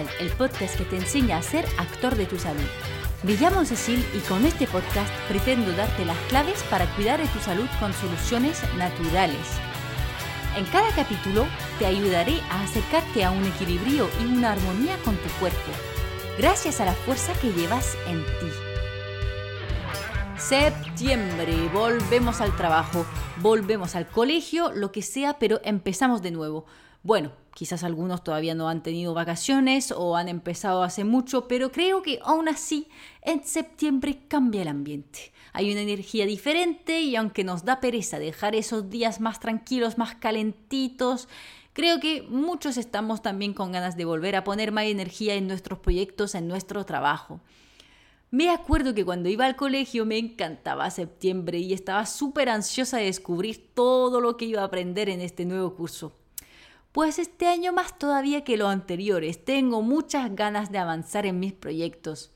el podcast que te enseña a ser actor de tu salud. Me llamo Cecil y con este podcast pretendo darte las claves para cuidar de tu salud con soluciones naturales. En cada capítulo te ayudaré a acercarte a un equilibrio y una armonía con tu cuerpo, gracias a la fuerza que llevas en ti. Septiembre, volvemos al trabajo, volvemos al colegio, lo que sea, pero empezamos de nuevo. Bueno, quizás algunos todavía no han tenido vacaciones o han empezado hace mucho, pero creo que aún así en septiembre cambia el ambiente. Hay una energía diferente y aunque nos da pereza dejar esos días más tranquilos, más calentitos, creo que muchos estamos también con ganas de volver a poner más energía en nuestros proyectos, en nuestro trabajo. Me acuerdo que cuando iba al colegio me encantaba septiembre y estaba súper ansiosa de descubrir todo lo que iba a aprender en este nuevo curso. Pues este año más todavía que los anteriores, tengo muchas ganas de avanzar en mis proyectos.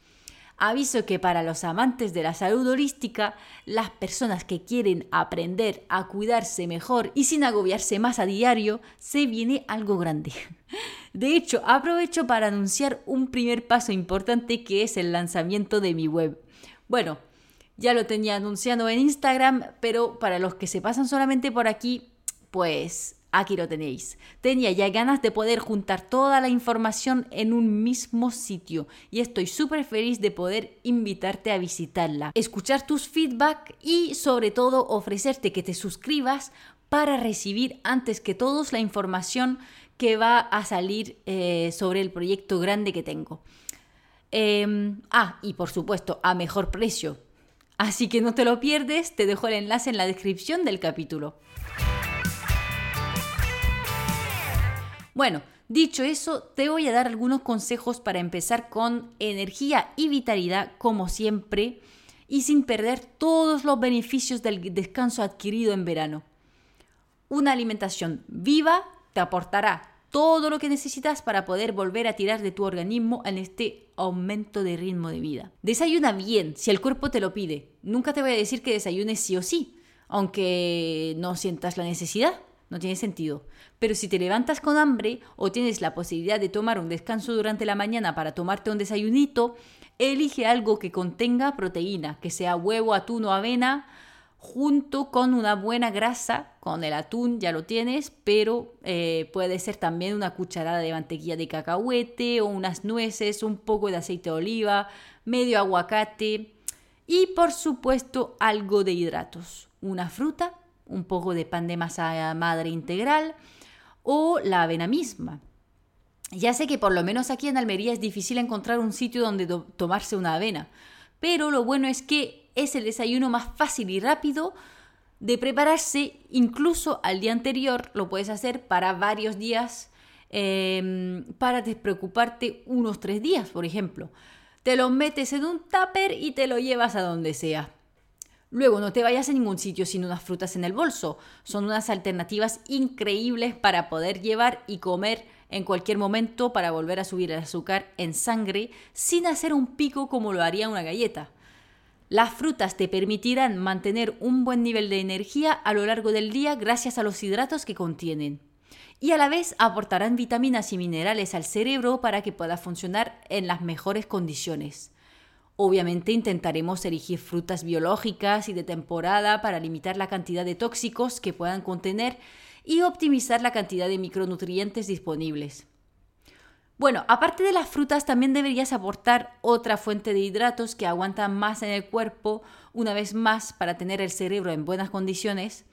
Aviso que para los amantes de la salud holística, las personas que quieren aprender a cuidarse mejor y sin agobiarse más a diario, se viene algo grande. De hecho, aprovecho para anunciar un primer paso importante que es el lanzamiento de mi web. Bueno, ya lo tenía anunciado en Instagram, pero para los que se pasan solamente por aquí, pues Aquí lo tenéis. Tenía ya ganas de poder juntar toda la información en un mismo sitio y estoy súper feliz de poder invitarte a visitarla, escuchar tus feedback y sobre todo ofrecerte que te suscribas para recibir antes que todos la información que va a salir eh, sobre el proyecto grande que tengo. Em, ah, y por supuesto, a mejor precio. Así que no te lo pierdes, te dejo el enlace en la descripción del capítulo. Bueno, dicho eso, te voy a dar algunos consejos para empezar con energía y vitalidad, como siempre, y sin perder todos los beneficios del descanso adquirido en verano. Una alimentación viva te aportará todo lo que necesitas para poder volver a tirar de tu organismo en este aumento de ritmo de vida. Desayuna bien si el cuerpo te lo pide. Nunca te voy a decir que desayunes sí o sí, aunque no sientas la necesidad no tiene sentido. Pero si te levantas con hambre o tienes la posibilidad de tomar un descanso durante la mañana para tomarte un desayunito, elige algo que contenga proteína, que sea huevo, atún o avena, junto con una buena grasa, con el atún ya lo tienes, pero eh, puede ser también una cucharada de mantequilla de cacahuete o unas nueces, un poco de aceite de oliva, medio aguacate y por supuesto algo de hidratos, una fruta un poco de pan de masa madre integral o la avena misma. Ya sé que por lo menos aquí en Almería es difícil encontrar un sitio donde tomarse una avena, pero lo bueno es que es el desayuno más fácil y rápido de prepararse, incluso al día anterior lo puedes hacer para varios días, em, para despreocuparte unos tres días, por ejemplo. Te lo metes en un tupper y te lo llevas a donde sea. Luego, no te vayas a ningún sitio sin unas frutas en el bolso. Son unas alternativas increíbles para poder llevar y comer en cualquier momento para volver a subir el azúcar en sangre sin hacer un pico como lo haría una galleta. Las frutas te permitirán mantener un buen nivel de energía a lo largo del día gracias a los hidratos que contienen. Y a la vez aportarán vitaminas y minerales al cerebro para que pueda funcionar en las mejores condiciones. Obviamente intentaremos elegir frutas biológicas y de temporada para limitar la cantidad de tóxicos que puedan contener y optimizar la cantidad de micronutrientes disponibles. Bueno, aparte de las frutas, también deberías aportar otra fuente de hidratos que aguantan más en el cuerpo, una vez más, para tener el cerebro en buenas condiciones.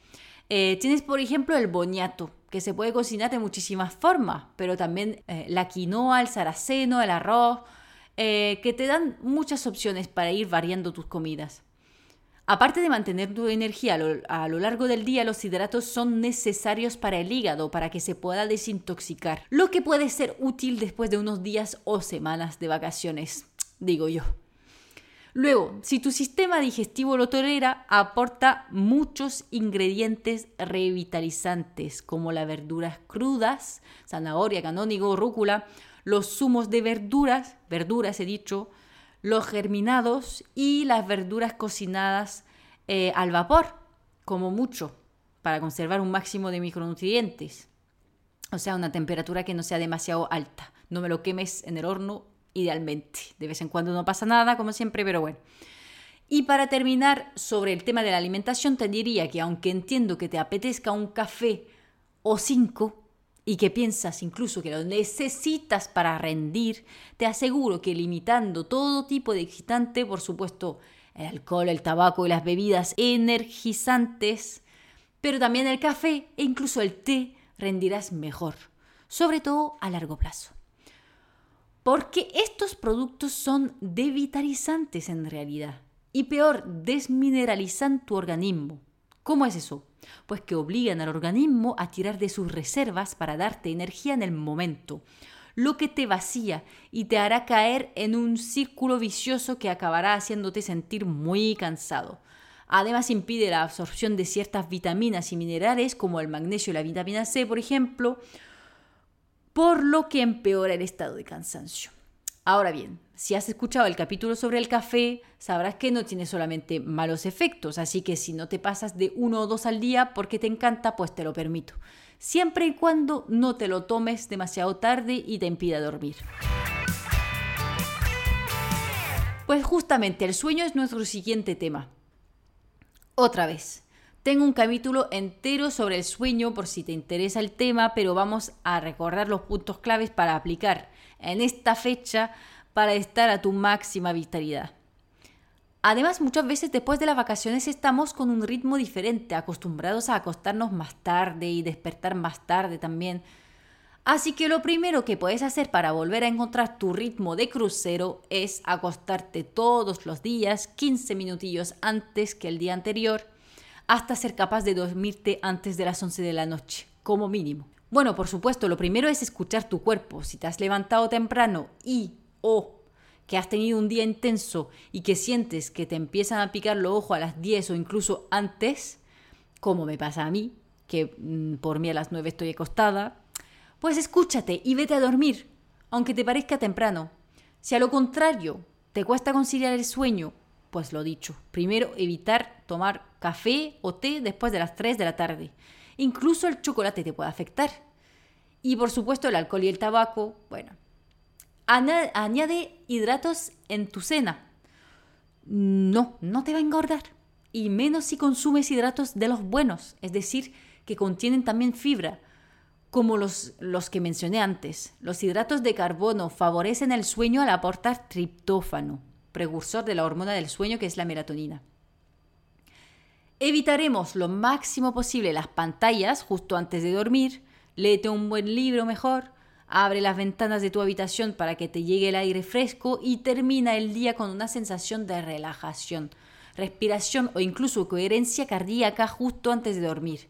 Eh, tienes, por ejemplo, el boñato, que se puede cocinar de muchísimas formas, pero también eh, la quinoa, el saraceno, el arroz, eh, que te dan muchas opciones para ir variando tus comidas. Aparte de mantener tu energía a lo, largo del día, los hidratos son necesarios para el hígado, para que se pueda desintoxicar, lo que puede ser útil después de unos días o semanas de vacaciones, digo yo. Luego, si tu sistema digestivo lo tolera, aporta muchos ingredientes revitalizantes, como las verduras crudas, zanahoria, canónigo, rúcula, los zumos de verduras, verduras he dicho, los germinados y las verduras cocinadas eh, al vapor, como mucho, para conservar un máximo de micronutrientes. O sea, una temperatura que no sea demasiado alta. No me lo quemes en el horno idealmente. De vez en cuando no pasa nada, como siempre, pero bueno. Y para terminar sobre el tema de la alimentación, te diría que aunque entiendo que te apetezca un café o cinco, y que piensas incluso que lo necesitas para rendir, te aseguro que limitando todo tipo de excitante, por supuesto el alcohol, el tabaco y las bebidas energizantes, pero también el café e incluso el té, rendirás mejor, sobre todo a largo plazo. Porque estos productos son devitalizantes en realidad y peor, desmineralizan tu organismo. ¿Cómo es eso? Pues que obligan al organismo a tirar de sus reservas para darte energía en el momento, lo que te vacía y te hará caer en un círculo vicioso que acabará haciéndote sentir muy cansado. Además impide la absorción de ciertas vitaminas y minerales como el magnesio y la vitamina C, por ejemplo, por lo que empeora el estado de cansancio. Ahora bien, si has escuchado el capítulo sobre el café, sabrás que no tiene solamente malos efectos, así que si no te pasas de uno o dos al día porque te encanta, pues te lo permito, siempre y cuando no te lo tomes demasiado tarde y te impida dormir. Pues justamente el sueño es nuestro siguiente tema. Otra vez, tengo un capítulo entero sobre el sueño por si te interesa el tema, pero vamos a recordar los puntos claves para aplicar en esta fecha para estar a tu máxima vitalidad. Además, muchas veces después de las vacaciones estamos con un ritmo diferente, acostumbrados a acostarnos más tarde y despertar más tarde también. Así que lo primero que puedes hacer para volver a encontrar tu ritmo de crucero es acostarte todos los días 15 minutillos antes que el día anterior hasta ser capaz de dormirte antes de las 11 de la noche, como mínimo. Bueno, por supuesto, lo primero es escuchar tu cuerpo. Si te has levantado temprano y o que has tenido un día intenso y que sientes que te empiezan a picar los ojos a las 10 o incluso antes, como me pasa a mí, que mm, por mí a las 9 estoy acostada, pues escúchate y vete a dormir, aunque te parezca temprano. Si a lo contrario te cuesta conciliar el sueño, pues lo dicho, primero evitar tomar café o té después de las 3 de la tarde. Incluso el chocolate te puede afectar. Y por supuesto el alcohol y el tabaco, bueno, añade hidratos en tu cena. No, no te va a engordar. Y menos si consumes hidratos de los buenos, es decir, que contienen también fibra, como los, los que mencioné antes. Los hidratos de carbono favorecen el sueño al aportar triptófano, precursor de la hormona del sueño que es la melatonina. Evitaremos lo máximo posible las pantallas justo antes de dormir, léete un buen libro mejor, Abre las ventanas de tu habitación para que te llegue el aire fresco y termina el día con una sensación de relajación, respiración o incluso coherencia cardíaca justo antes de dormir.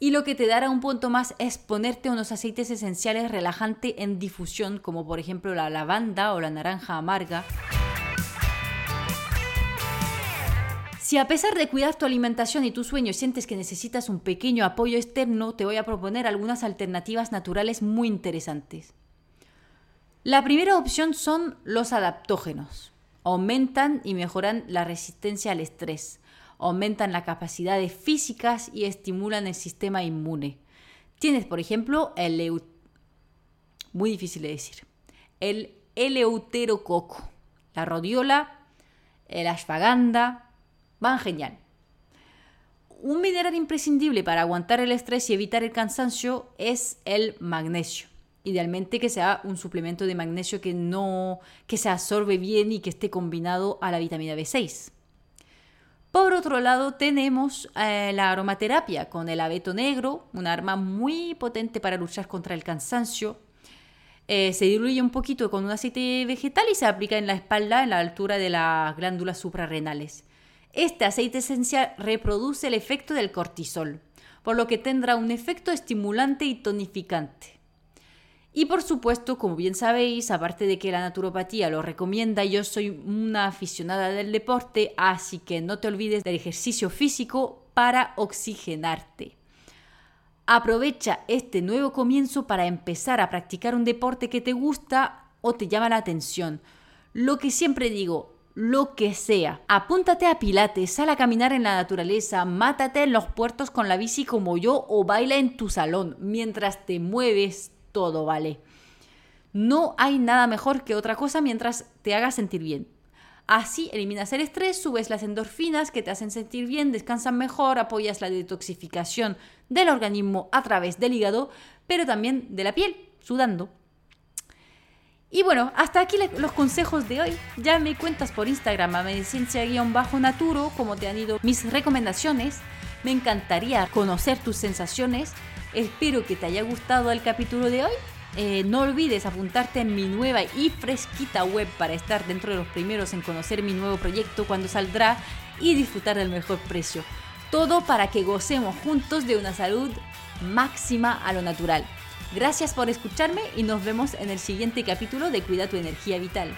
Y lo que te dará un punto más es ponerte unos aceites esenciales relajantes en difusión, como por ejemplo la lavanda o la naranja amarga. Si a pesar de cuidar tu alimentación y tu sueño sientes que necesitas un pequeño apoyo externo, te voy a proponer algunas alternativas naturales muy interesantes. La primera opción son los adaptógenos. Aumentan y mejoran la resistencia al estrés, aumentan las capacidades físicas y estimulan el sistema inmune. Tienes, por ejemplo, el muy difícil de decir, el eleuterococo, la rodiola, el ashwagandha, Van genial. Un mineral imprescindible para aguantar el estrés y evitar el cansancio es el magnesio. Idealmente que sea un suplemento de magnesio que no que se absorbe bien y que esté combinado a la vitamina B6. Por otro lado, tenemos eh, la aromaterapia con el abeto negro, un arma muy potente para luchar contra el cansancio. Eh, se diluye un poquito con un aceite vegetal y se aplica en la espalda, en la altura de las glándulas suprarrenales. Este aceite esencial reproduce el efecto del cortisol, por lo que tendrá un efecto estimulante y tonificante. Y por supuesto, como bien sabéis, aparte de que la naturopatía lo recomienda, yo soy una aficionada del deporte, así que no te olvides del ejercicio físico para oxigenarte. Aprovecha este nuevo comienzo para empezar a practicar un deporte que te gusta o te llama la atención. Lo que siempre digo, lo que sea. Apúntate a pilates, sal a caminar en la naturaleza, mátate en los puertos con la bici como yo o baila en tu salón. Mientras te mueves, todo vale. No hay nada mejor que otra cosa mientras te haga sentir bien. Así eliminas el estrés, subes las endorfinas que te hacen sentir bien, descansas mejor, apoyas la detoxificación del organismo a través del hígado, pero también de la piel, sudando. Y bueno, hasta aquí los consejos de hoy. Ya me cuentas por Instagram a mediciencia-naturo cómo te han ido mis recomendaciones. Me encantaría conocer tus sensaciones. Espero que te haya gustado el capítulo de hoy. Eh, no olvides apuntarte en mi nueva y fresquita web para estar dentro de los primeros en conocer mi nuevo proyecto cuando saldrá y disfrutar del mejor precio. Todo para que gocemos juntos de una salud máxima a lo natural. Gracias por escucharme y nos vemos en el siguiente capítulo de Cuida tu energía vital.